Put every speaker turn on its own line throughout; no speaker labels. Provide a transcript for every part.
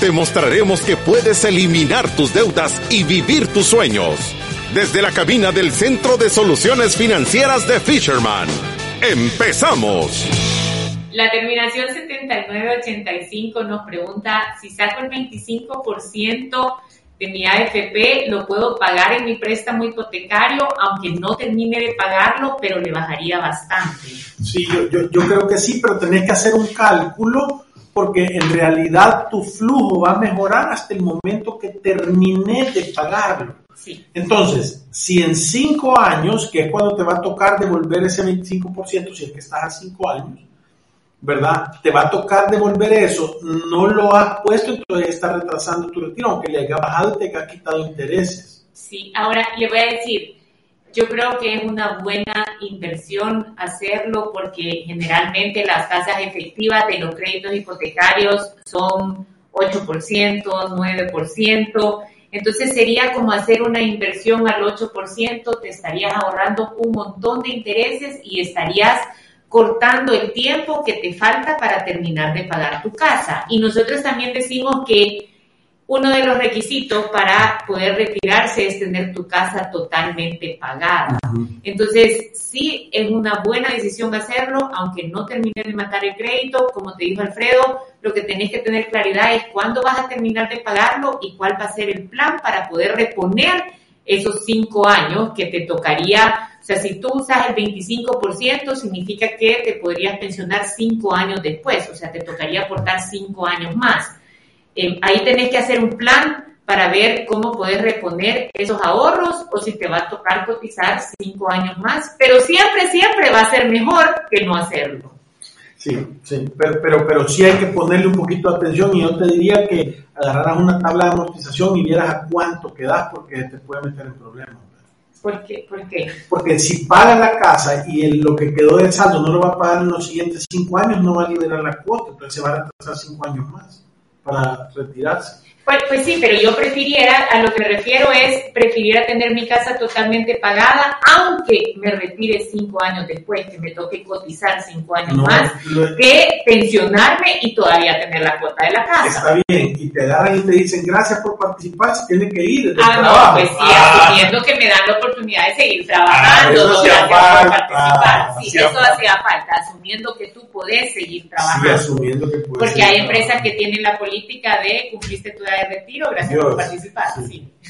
Te mostraremos que puedes eliminar tus deudas y vivir tus sueños. Desde la cabina del Centro de Soluciones Financieras de Fisherman. ¡Empezamos!
La terminación 7985 nos pregunta si saco el 25% de mi AFP, lo puedo pagar en mi préstamo hipotecario, aunque no termine de pagarlo, pero le bajaría bastante.
Sí, yo, yo, yo creo que sí, pero tenés que hacer un cálculo porque en realidad tu flujo va a mejorar hasta el momento que termine de pagarlo.
Sí.
Entonces, si en cinco años, que es cuando te va a tocar devolver ese 25%, si es que estás a cinco años, ¿verdad? Te va a tocar devolver eso, no lo has puesto, entonces está retrasando tu retiro, aunque le haya bajado y te haya quitado intereses.
Sí, ahora le voy a decir, yo creo que es una buena inversión hacerlo porque generalmente las tasas efectivas de los créditos hipotecarios son 8%, 9%. Entonces sería como hacer una inversión al 8%, te estarías ahorrando un montón de intereses y estarías cortando el tiempo que te falta para terminar de pagar tu casa. Y nosotros también decimos que uno de los requisitos para poder retirarse es tener tu casa totalmente pagada. Entonces, sí, es una buena decisión hacerlo, aunque no termine de matar el crédito. Como te dijo Alfredo, lo que tenés que tener claridad es cuándo vas a terminar de pagarlo y cuál va a ser el plan para poder reponer esos cinco años que te tocaría. O sea, si tú usas el 25%, significa que te podrías pensionar cinco años después. O sea, te tocaría aportar cinco años más. Eh, ahí tenés que hacer un plan para ver cómo puedes reponer esos ahorros o si te va a tocar cotizar cinco años más, pero siempre, siempre va a ser mejor que no hacerlo.
Sí, sí, pero, pero, pero sí hay que ponerle un poquito de atención y yo te diría que agarraras una tabla de amortización y vieras a cuánto quedas porque te puede meter en problemas.
¿Por qué? ¿Por qué?
Porque si paga la casa y el, lo que quedó del saldo no lo va a pagar en los siguientes cinco años, no va a liberar la cuota, entonces se va a retrasar cinco años más para retirarse.
Pues, pues, sí, pero yo prefiriera, a lo que me refiero es, prefiriera tener mi casa totalmente pagada, aunque me retire cinco años después, que me toque cotizar cinco años
No,
más, que pensionarme y todavía tener la cuota de la casa.
Está bien, y te agarran y te dicen gracias por participar, si tienen que ir
Ah, no,
trabajo.
pues sí,
Ah,
asumiendo que me dan la oportunidad de seguir
Ah,
trabajando,
eso
no,
hacía falta.
Sí, eso hacía falta, asumiendo que tú podés seguir
sí,
trabajando.
asumiendo que puede
Porque hay empresas que tienen la política de cumpliste tu edad de retiro, gracias
Dios,
por participar.
sí.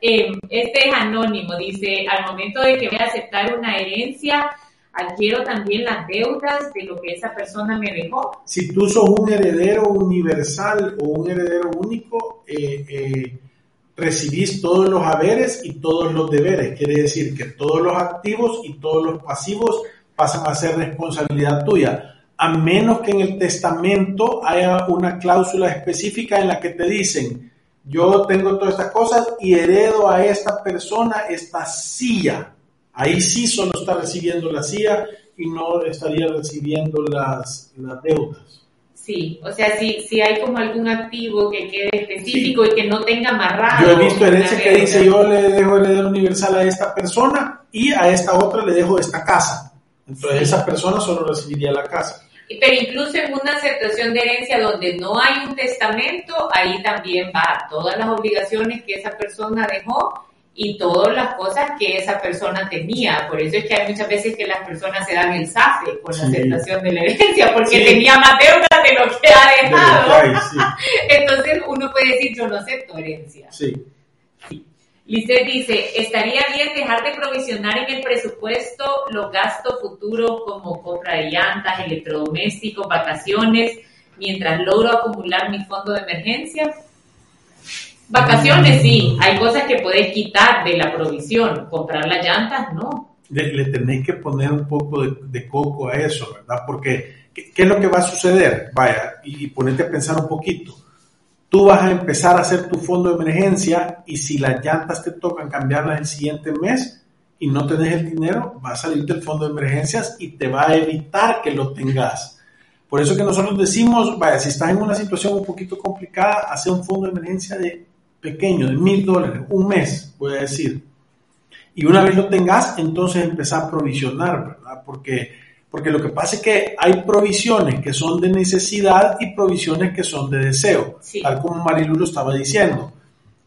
Eh, este es anónimo, dice, al momento de que voy a aceptar una herencia, adquiero también las deudas de lo que esa persona me dejó.
Si tú sos un heredero universal o un heredero único, eh, eh, recibís todos los haberes y todos los deberes. Quiere decir que todos los activos y todos los pasivos pasan a ser responsabilidad tuya. A menos que en el testamento haya una cláusula específica en la que te dicen, yo tengo todas estas cosas y heredo a esta persona esta silla. Ahí sí solo está recibiendo la silla y no estaría recibiendo las, las deudas.
Sí, o sea, si, si hay como algún activo que quede específico y que no tenga amarrado.
Yo he visto herencia
una
que dice yo le dejo heredero universal a esta persona y a esta otra le dejo esta casa. Entonces
Sí.
esa persona solo recibiría la casa.
Pero incluso en una aceptación de herencia donde no hay un testamento, ahí también va todas las obligaciones que esa persona dejó y todas las cosas que esa persona tenía. Por eso es que hay muchas veces que las personas se dan el zafe con la
Sí.
aceptación de la herencia, porque
Sí.
tenía más deudas de lo que ha
De lo que
dejado.
hay, sí,
Entonces uno puede decir, yo no acepto herencia.
sí.
Lisset dice, ¿estaría bien dejar de provisionar en el presupuesto los gastos futuros como compra de llantas, electrodomésticos, vacaciones, mientras logro acumular mi fondo de emergencia? Vacaciones sí, hay cosas que puedes quitar de la provisión, comprar las llantas no.
Le, tenéis que poner un poco de, coco a eso, ¿verdad? Porque, ¿qué, es lo que va a suceder? Vaya, y ponete a pensar un poquito. Tú vas a empezar a hacer tu fondo de emergencia y si las llantas te tocan cambiarlas el siguiente mes y no tenés el dinero, va a salir del fondo de emergencias y te va a evitar que lo tengas. Por eso que nosotros decimos, vaya, si estás en una situación un poquito complicada, hace un fondo de emergencia de pequeño, de mil dólares, un mes, voy a decir. Y una vez lo tengas, entonces empezar a provisionar, ¿verdad? Porque, porque lo que pasa es que hay provisiones que son de necesidad y provisiones que son de deseo, tal como Marilu lo estaba diciendo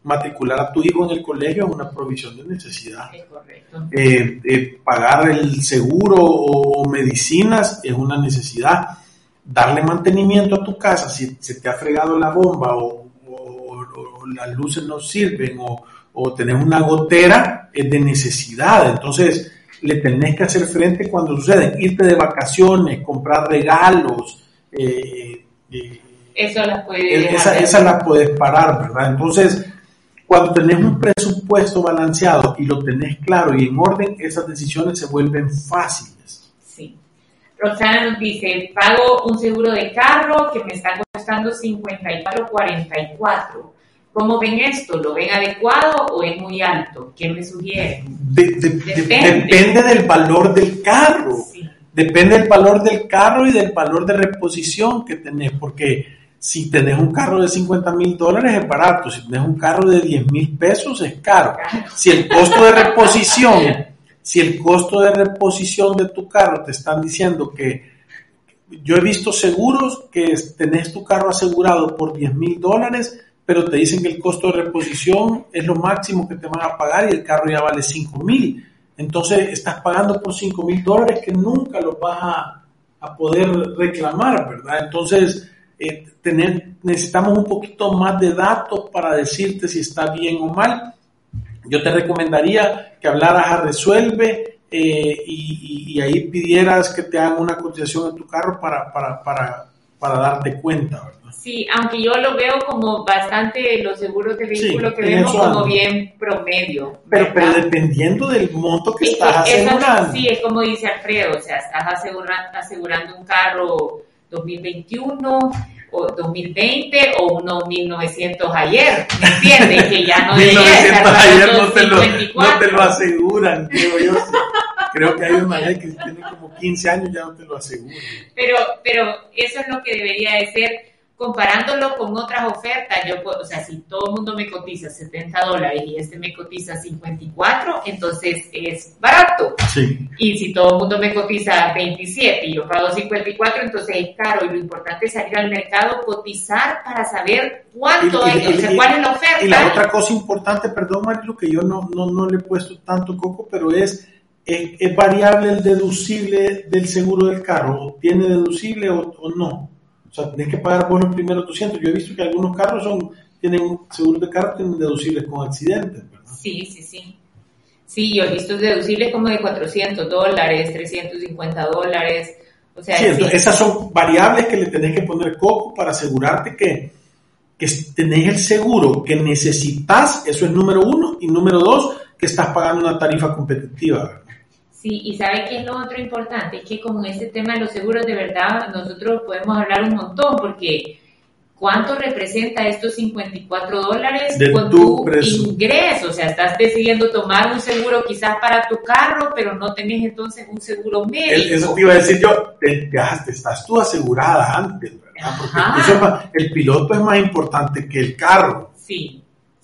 matricular a tu hijo en el colegio es una provisión de necesidad. Eh, eh, pagar el seguro o, medicinas es una necesidad. Darle mantenimiento a tu casa si se te ha fregado la bomba o, las luces no sirven o, o tenés una gotera es de necesidad. Entonces le tenés que hacer frente cuando sucede. Irte de vacaciones, comprar regalos.
Eh, eso las
esa, esa la puedes parar, ¿verdad? Entonces, cuando tenés un presupuesto balanceado y lo tenés claro y en orden, esas decisiones se vuelven fáciles.
Sí. Roxana nos dice, pago un seguro de carro que me está costando 54.44. ¿Cómo ven esto? ¿Lo ven adecuado o es muy alto? ¿Qué me sugieren?
depende. del valor del carro. Depende del valor del carro y del valor de reposición que tenés, porque si tenés un carro de 50 mil dólares es barato, si tenés un carro de 10 mil pesos es caro. Si el costo de reposición, si el costo de reposición de tu carro te están diciendo que yo he visto seguros que tenés tu carro asegurado por 10 mil dólares, pero te dicen que el costo de reposición es lo máximo que te van a pagar y el carro ya vale 5 mil. Entonces estás pagando por 5 mil dólares que nunca lo vas a, a poder reclamar, ¿verdad? Entonces, eh, tener, necesitamos un poquito más de datos para decirte si está bien o mal. Yo te recomendaría que hablaras a Resuelve eh, y, ahí pidieras que te hagan una cotización en tu carro para, para, para darte cuenta.
Sí, aunque yo lo veo como bastante, los seguros de vehículo que vemos como bien promedio.
Pero, pero dependiendo del monto que estás asegurando.
sí, es como dice Alfredo, o sea, estás asegurando, asegurando un carro 2021 o 2020 o uno 1900 ayer, ¿me entiendes? Que ya no 1900
ayer no te, lo, no te, lo, aseguran, creo yo. Creo que hay una ley que tiene como 15 años ya no te lo aseguran.
Pero, pero eso es lo que debería de ser comparándolo con otras ofertas, yo o sea, si todo el mundo me cotiza 70 dólares y este me cotiza 54, entonces es barato.
Sí.
Y si todo el mundo me cotiza 27 y yo pago 54, entonces es caro. Y lo importante es salir al mercado, cotizar para saber cuánto es, o sea, cuál es la oferta.
Y la otra cosa importante, perdón, Mario, que yo no, no, no le he puesto tanto coco, pero es es, variable el deducible del seguro del carro, ¿tiene deducible o no? O sea, tienes que pagar por los primeros 200. Yo he visto que algunos carros son, tienen seguros de carro, tienen deducibles con accidentes, ¿verdad?
Sí, sí, sí. Sí, yo he visto deducibles como de 400 dólares, 350 dólares. O sea,
sí, esas son variables que le tenés que poner coco para asegurarte que, que tenés el seguro que necesitas, eso es número uno, y número dos, que estás pagando una tarifa competitiva.
Sí, y sabe que es lo otro importante, es que con este tema de los seguros de verdad nosotros podemos hablar un montón, porque ¿cuánto representa estos 54 dólares con tu, ingreso? O sea, estás decidiendo tomar un seguro quizás para tu carro, pero no tenés entonces un seguro médico.
Eso te iba a decir yo, te, estás tú asegurada antes, ¿verdad? Porque el piloto es más importante que el carro.
Sí,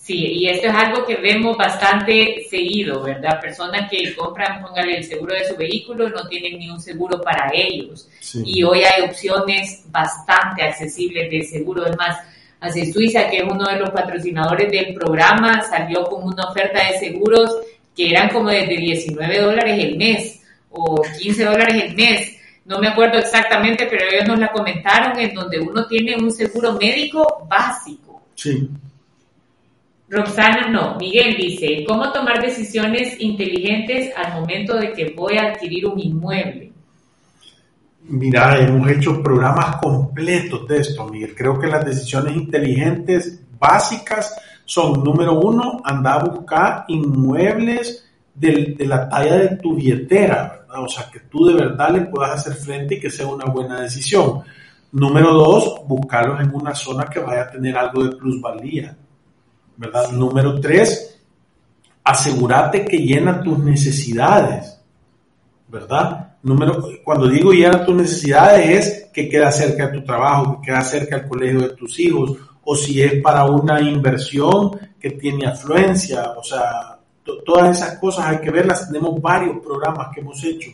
Sí, y esto es algo que vemos bastante seguido, ¿verdad? Personas que compran, póngale el seguro de su vehículo, no tienen ni un seguro para ellos. Y hoy hay opciones bastante accesibles de seguro. Es más, hace Suiza, que es uno de los patrocinadores del programa, salió con una oferta de seguros que eran como desde 19 dólares el mes o 15 dólares el mes. No me acuerdo exactamente, pero ellos nos la comentaron en donde uno tiene un seguro médico básico.
Sí.
Roxana no, Miguel dice, ¿cómo tomar decisiones inteligentes al momento de que voy a adquirir un inmueble?
Mira, hemos hecho programas completos de esto, Miguel. Creo que las decisiones inteligentes básicas son, número uno, andar a buscar inmuebles de, la talla de tu billetera, ¿verdad? O sea, que tú de verdad le puedas hacer frente y que sea una buena decisión. Número dos, buscarlos en una zona que vaya a tener algo de plusvalía, ¿verdad? Número tres, asegúrate que llena tus necesidades, ¿verdad? Número, cuando digo llena tus necesidades es que queda cerca de tu trabajo, que queda cerca del colegio de tus hijos, o si es para una inversión que tiene afluencia, o sea, todas esas cosas hay que verlas. Tenemos varios programas que hemos hecho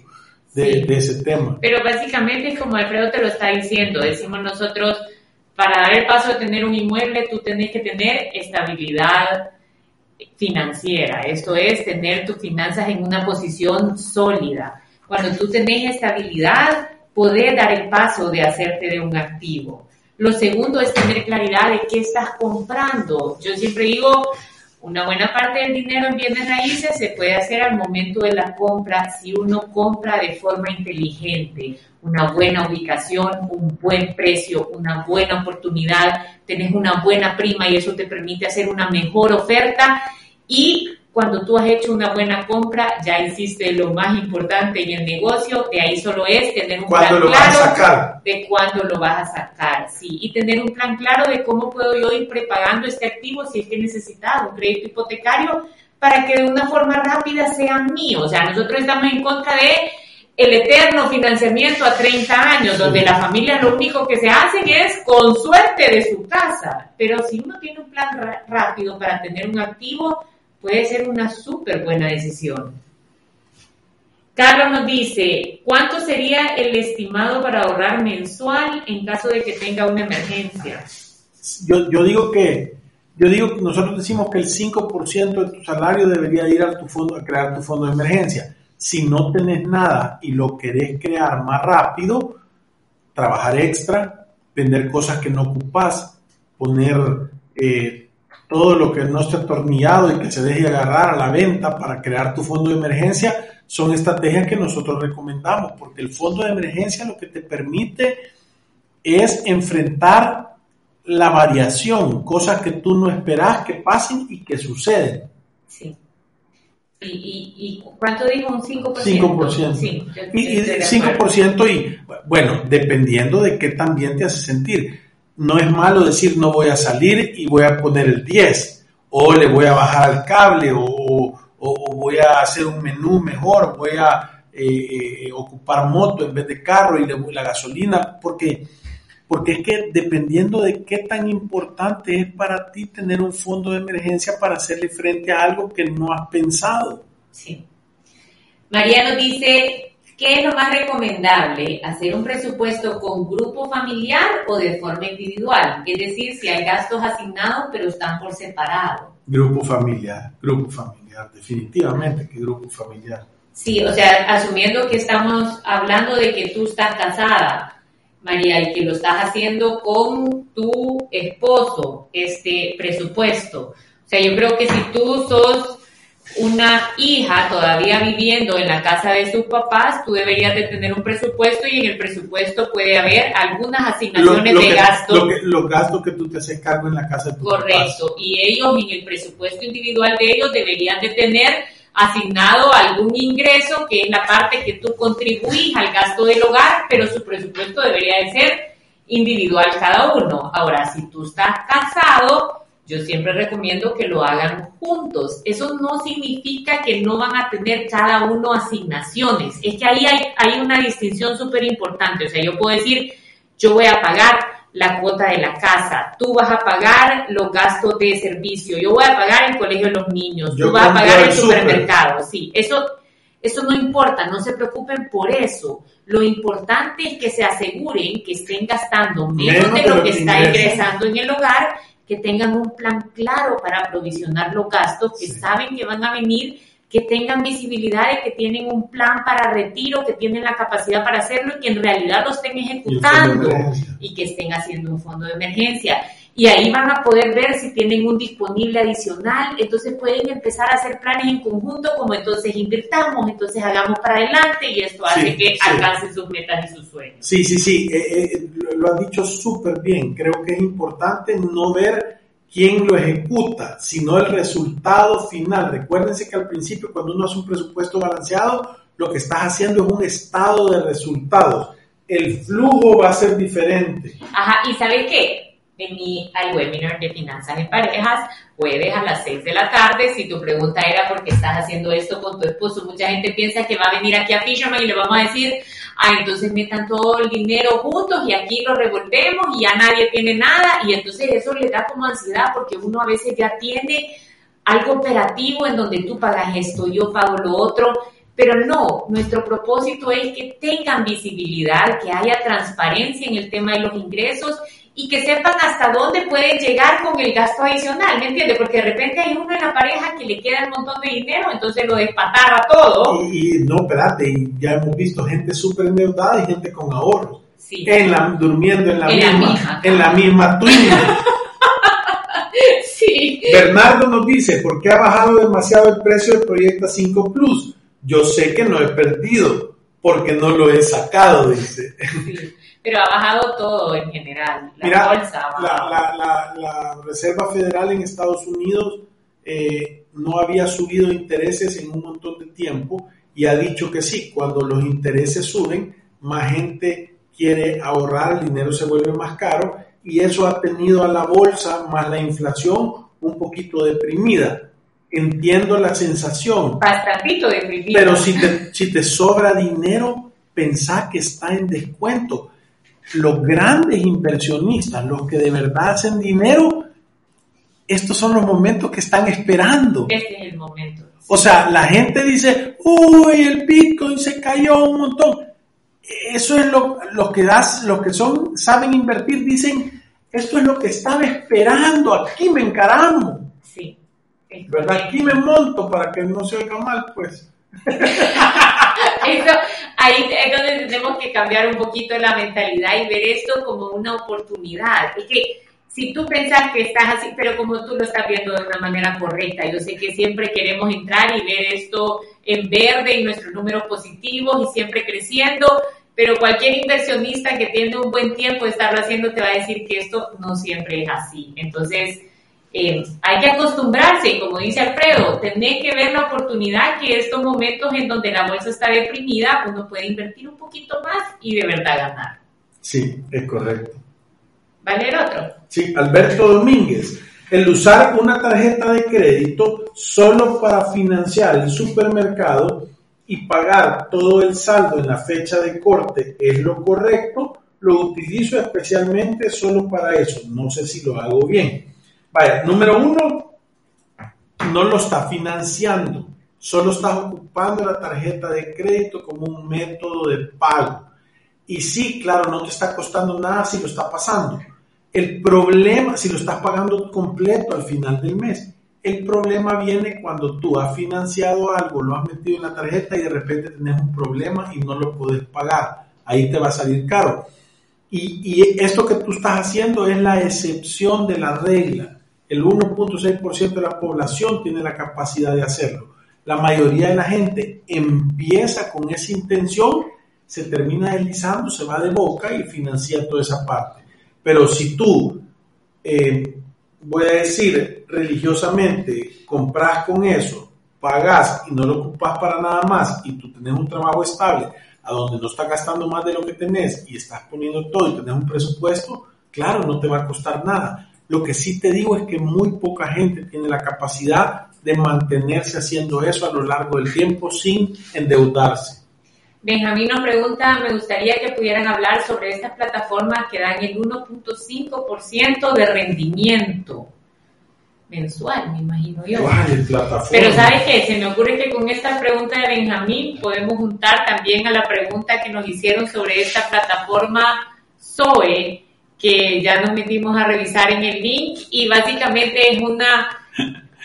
de, ese tema.
Pero básicamente, como Alfredo te lo está diciendo, decimos nosotros, para dar el paso de tener un inmueble, tú tenés que tener estabilidad financiera. Esto es, tener tus finanzas en una posición sólida. Cuando tú tenés estabilidad, podés dar el paso de hacerte de un activo. Lo segundo es tener claridad de qué estás comprando. Yo siempre digo, una buena parte del dinero en bienes raíces se puede hacer al momento de la compra si uno compra de forma inteligente, una buena ubicación, un buen precio, una buena oportunidad, tenés una buena prima y eso te permite hacer una mejor oferta y cuando tú has hecho una buena compra, ya hiciste lo más importante en el negocio, de ahí solo es tener un plan claro de cuándo lo vas a sacar, sí, y tener un plan claro de cómo puedo yo ir prepagando este activo si es que necesitado un crédito hipotecario para que de una forma rápida sea mío. O sea, nosotros estamos en contra de el eterno financiamiento a 30 años, donde la familia lo único que se hacen es con suerte de su casa. Pero si uno tiene un plan rápido para tener un activo, puede ser una súper buena decisión. Carlos nos dice, ¿cuánto sería el estimado para ahorrar mensual en caso de que tenga una emergencia?
Yo, digo que yo digo nosotros decimos que el 5% de tu salario debería ir a tu fondo a crear tu fondo de emergencia. Si no tenés nada y lo querés crear más rápido, trabajar extra, vender cosas que no ocupas, poner eh, todo lo que no esté atornillado y que se deje agarrar a la venta para crear tu fondo de emergencia, son estrategias que nosotros recomendamos, porque el fondo de emergencia lo que te permite es enfrentar la variación, cosas que tú no esperas que pasen y que suceden.
Sí. ¿Y, y, cuánto dijo? ¿Un 5%?
5%. Sí, y, y 5% y, bueno, dependiendo de qué también te hace sentir no es malo decir no voy a salir y voy a poner el 10 o le voy a bajar al cable o, voy a hacer un menú mejor, voy a eh, eh, ocupar moto en vez de carro y la gasolina, porque, porque es que dependiendo de qué tan importante es para ti tener un fondo de emergencia para hacerle frente a algo que no has pensado.
Sí. Mariano dice, ¿Qué es lo más recomendable? ¿Hacer un presupuesto con grupo familiar o de forma individual? Es decir, si hay gastos asignados pero están por separado.
Grupo familiar, grupo familiar, definitivamente que grupo familiar.
Sí, o sea, asumiendo que estamos hablando de que tú estás casada, María, y que lo estás haciendo con tu esposo, este presupuesto. O sea, yo creo que si tú sos una hija todavía viviendo en la casa de sus papás, tú deberías de tener un presupuesto y en el presupuesto puede haber algunas asignaciones de gasto.
los gastos que tú te haces cargo en la casa de tus
Correcto. Y ellos en el presupuesto individual de ellos deberían de tener asignado algún ingreso que es la parte que tú contribuís al gasto del hogar, pero su presupuesto debería de ser individual cada uno. Ahora, si tú estás casado, yo siempre recomiendo que lo hagan juntos. Eso no significa que no van a tener cada uno asignaciones. Es que ahí hay, hay una distinción súper importante. O sea, yo puedo decir, yo voy a pagar la cuota de la casa, tú vas a pagar los gastos de servicio, yo voy a pagar el colegio de los niños, tú vas a pagar el supermercado. Sí, eso, eso no importa, no se preocupen por eso. Lo importante es que se aseguren que estén gastando menos, de lo que está ingresando en el hogar que tengan un plan claro para aprovisionar los gastos, que saben que van a venir, que tengan visibilidad de que tienen un plan para retiro, que tienen la capacidad para hacerlo y que en realidad lo estén ejecutando y que estén haciendo un fondo de emergencia y ahí van a poder ver si tienen un disponible adicional, entonces pueden empezar a hacer planes en conjunto como entonces invirtamos, entonces hagamos para adelante y esto hace que alcancen sus metas y sus sueños.
Sí, sí, sí, eh, eh, lo has dicho súper bien, creo que es importante no ver quién lo ejecuta, sino el resultado final. Recuérdense que al principio cuando uno hace un presupuesto balanceado, lo que estás haciendo es un estado de resultados el flujo va a ser diferente.
Ajá, y ¿sabes qué? En mi al webinar de finanzas en parejas, jueves a las 6 de la tarde. Si tu pregunta era por qué estás haciendo esto con tu esposo, mucha gente piensa que va a venir aquí a Fisherman y le vamos a decir, ah, entonces metan todo el dinero juntos y aquí lo revolvemos y ya nadie tiene nada. Y entonces eso le da como ansiedad porque uno a veces ya tiene algo operativo en donde tú pagas esto, yo pago lo otro pero no, nuestro propósito es que tengan visibilidad, que haya transparencia en el tema de los ingresos y que sepan hasta dónde pueden llegar con el gasto adicional, ¿me entiendes? Porque de repente hay uno en la pareja que le queda un montón de dinero, entonces lo despatarra todo.
Y, no, espérate, ya hemos visto gente súper endeudada y gente con ahorros. Sí. En la, durmiendo en la misma, en la misma sí. Bernardo nos dice, ¿por qué ha bajado demasiado el precio del Proyecto 5 Plus? yo sé que no he perdido porque no lo he sacado, dice.
Pero ha bajado todo en general.
La Mira, bolsa la, Reserva Federal en Estados Unidos eh, no había subido intereses en un montón de tiempo y ha dicho que sí, cuando los intereses suben, más gente quiere ahorrar, el dinero se vuelve más caro y eso ha tenido a la bolsa más la inflación un poquito deprimida entiendo la sensación.
Bastantito de
Pero si te, si te sobra dinero, pensá que está en descuento. Los grandes inversionistas, los que de verdad hacen dinero, estos son los momentos que están esperando.
Este es el momento.
O sea, la gente dice, uy, el Bitcoin se cayó un montón. Eso es lo, lo que das, los que son, saben invertir, dicen, esto es lo que estaba esperando, aquí me encaramos.
Sí.
¿Verdad? Aquí me monto para que no se oiga mal, pues.
Eso, ahí es donde tenemos que cambiar un poquito la mentalidad y ver esto como una oportunidad. Es que si tú pensás que estás así, pero como tú lo estás viendo de una manera correcta, yo sé que siempre queremos entrar y ver esto en verde y nuestros números positivos y siempre creciendo, pero cualquier inversionista que tiene un buen tiempo de estarlo haciendo te va a decir que esto no siempre es así. Entonces, eh, hay que acostumbrarse, como dice Alfredo, tener que ver la oportunidad que estos momentos en donde la bolsa está deprimida, uno puede invertir un poquito más y de verdad ganar.
Sí, es correcto.
¿Vale el otro?
Sí, Alberto Domínguez. El usar una tarjeta de crédito solo para financiar el supermercado y pagar todo el saldo en la fecha de corte es lo correcto. Lo utilizo especialmente solo para eso. No sé si lo hago bien. Vaya, número uno, no lo está financiando, solo está ocupando la tarjeta de crédito como un método de pago. Y sí, claro, no te está costando nada si lo está pasando. El problema, si lo estás pagando completo al final del mes, el problema viene cuando tú has financiado algo, lo has metido en la tarjeta y de repente tienes un problema y no lo puedes pagar. Ahí te va a salir caro. Y esto que tú estás haciendo es la excepción de la regla. El 1.6% de la población tiene la capacidad de hacerlo. La mayoría de la gente empieza con esa intención, se termina deslizando, se va de boca y financia toda esa parte. Pero si tú, eh, voy a decir religiosamente, compras con eso, pagas y no lo ocupas para nada más y tú tienes un trabajo estable a donde no estás gastando más de lo que tenés y estás poniendo todo y tenés un presupuesto, claro, no te va a costar nada lo que sí te digo es que muy poca gente tiene la capacidad de mantenerse haciendo eso a lo largo del tiempo sin endeudarse.
Benjamín nos pregunta, me gustaría que pudieran hablar sobre estas plataformas que dan el 1.5% de rendimiento mensual, me imagino yo. Pero sabes qué, se me ocurre que con esta pregunta de Benjamín podemos juntar también a la pregunta que nos hicieron sobre esta plataforma Zoe, que ya nos metimos a revisar en el link y básicamente es una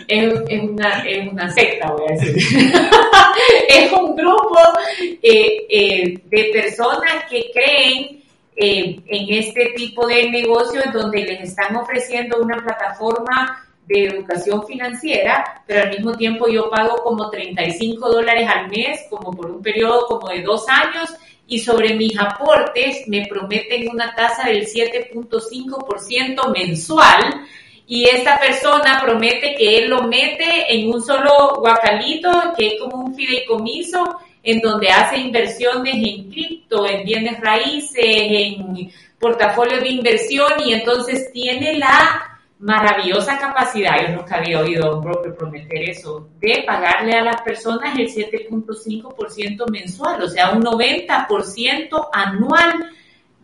es, una, es una secta, voy a decir. es un grupo eh, eh, de personas que creen eh, en este tipo de negocios donde les están ofreciendo una plataforma de educación financiera, pero al mismo tiempo yo pago como 35 dólares al mes, como por un periodo como de dos años, y sobre mis aportes me prometen una tasa del 7.5% mensual y esta persona promete que él lo mete en un solo guacalito, que es como un fideicomiso, en donde hace inversiones en cripto, en bienes raíces, en portafolio de inversión y entonces tiene la maravillosa capacidad, yo nunca había oído a un broker prometer eso, de pagarle a las personas el 7.5% mensual, o sea, un 90% anual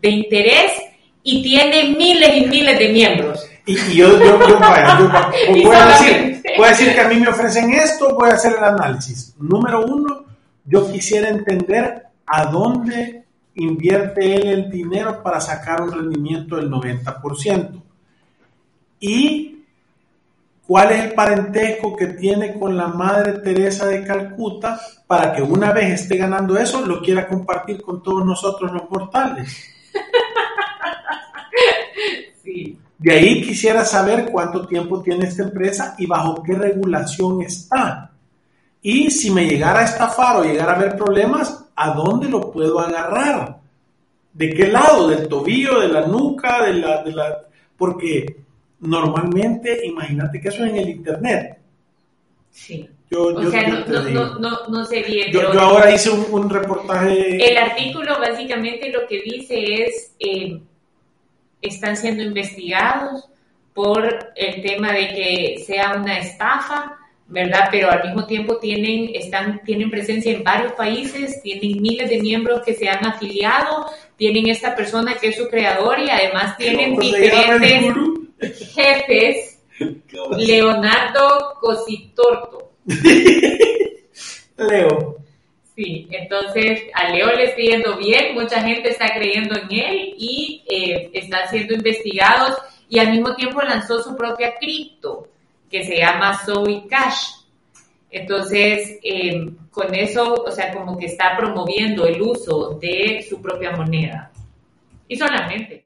de interés y tiene miles y miles de miembros.
Y, yo, yo, yo, voy, a decir, voy a decir que a mí me ofrecen esto, voy a hacer el análisis. Número uno, yo quisiera entender a dónde invierte él el dinero para sacar un rendimiento del 90%. Y cuál es el parentesco que tiene con la Madre Teresa de Calcuta para que una vez esté ganando eso, lo quiera compartir con todos nosotros los mortales. Sí. De ahí quisiera saber cuánto tiempo tiene esta empresa y bajo qué regulación está. Y si me llegara a estafar o llegara a haber problemas, ¿a dónde lo puedo agarrar? ¿De qué lado? ¿Del tobillo, de la nuca, de la... De la... Porque normalmente, imagínate que eso es en el Internet.
Sí. Yo, o sea, no, no, no, sé bien.
Yo, ahora hice un, reportaje.
El artículo básicamente lo que dice es, eh, están siendo investigados por el tema de que sea una estafa, ¿verdad? Pero al mismo tiempo tienen, están, tienen presencia en varios países, tienen miles de miembros que se han afiliado, tienen esta persona que es su creador y además tienen diferentes jefes. Leonardo Cositorto.
Leo.
Sí, entonces a Leo le está yendo bien, mucha gente está creyendo en él y eh, está siendo investigados y al mismo tiempo lanzó su propia cripto que se llama Zoe Cash. Entonces, eh, con eso, o sea, como que está promoviendo el uso de su propia moneda. Y solamente.